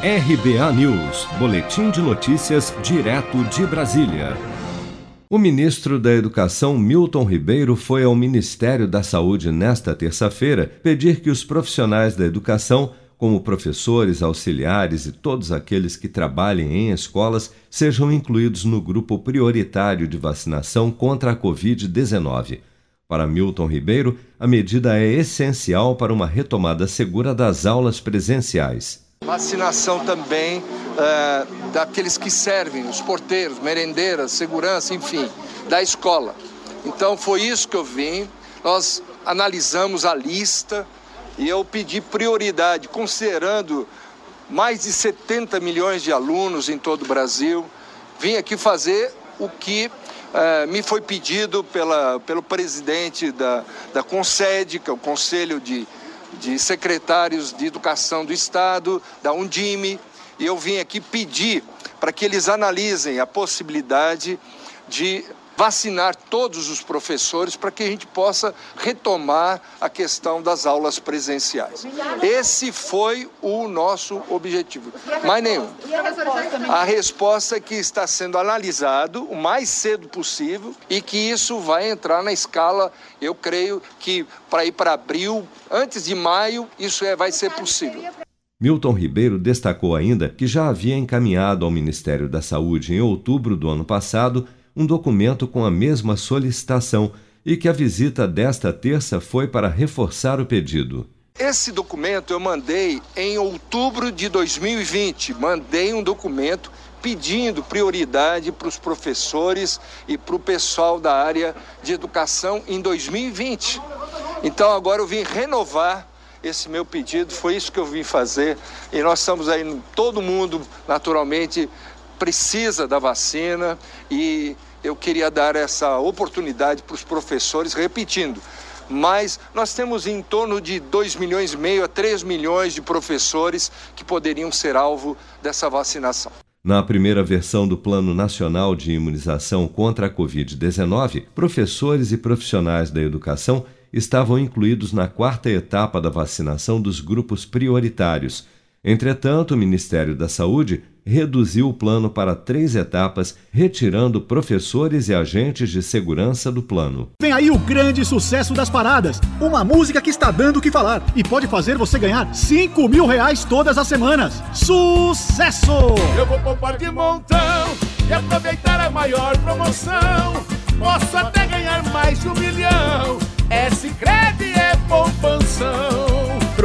RBA News, Boletim de Notícias, direto de Brasília. O ministro da Educação, Milton Ribeiro, foi ao Ministério da Saúde nesta terça-feira pedir que os profissionais da educação, como professores, auxiliares e todos aqueles que trabalhem em escolas, sejam incluídos no grupo prioritário de vacinação contra a Covid-19. Para Milton Ribeiro, a medida é essencial para uma retomada segura das aulas presenciais. Vacinação também é, daqueles que servem, os porteiros, merendeiras, segurança, enfim, da escola. Então foi isso que eu vim. Nós analisamos a lista e eu pedi prioridade, considerando mais de 70 milhões de alunos em todo o Brasil. Vim aqui fazer o que é, me foi pedido pela, pelo presidente da, da CONSED, que é o Conselho de de secretários de educação do Estado, da Undime, e eu vim aqui pedir para que eles analisem a possibilidade de vacinar todos os professores para que a gente possa retomar a questão das aulas presenciais. Esse foi o nosso objetivo, mais nenhum. A resposta é que está sendo analisado o mais cedo possível e que isso vai entrar na escala, eu creio que para ir para abril, antes de maio, isso é, vai ser possível. Milton Ribeiro destacou ainda que já havia encaminhado ao Ministério da Saúde em outubro do ano passado um documento com a mesma solicitação e que a visita desta terça foi para reforçar o pedido. Esse documento eu mandei em outubro de 2020. Mandei um documento pedindo prioridade para os professores e para o pessoal da área de educação em 2020. Então agora eu vim renovar esse meu pedido, foi isso que eu vim fazer e nós estamos aí, todo mundo naturalmente precisa da vacina e eu queria dar essa oportunidade para os professores, repetindo, mas nós temos em torno de 2 milhões e meio a 3 milhões de professores que poderiam ser alvo dessa vacinação. Na primeira versão do Plano Nacional de Imunização contra a Covid-19, professores e profissionais da educação estavam incluídos na quarta etapa da vacinação dos grupos prioritários. Entretanto, o Ministério da Saúde reduziu o plano para três etapas, retirando professores e agentes de segurança do plano. Vem aí o grande sucesso das paradas. Uma música que está dando o que falar e pode fazer você ganhar 5 mil reais todas as semanas. Sucesso! Eu vou poupar de montão e aproveitar a maior promoção.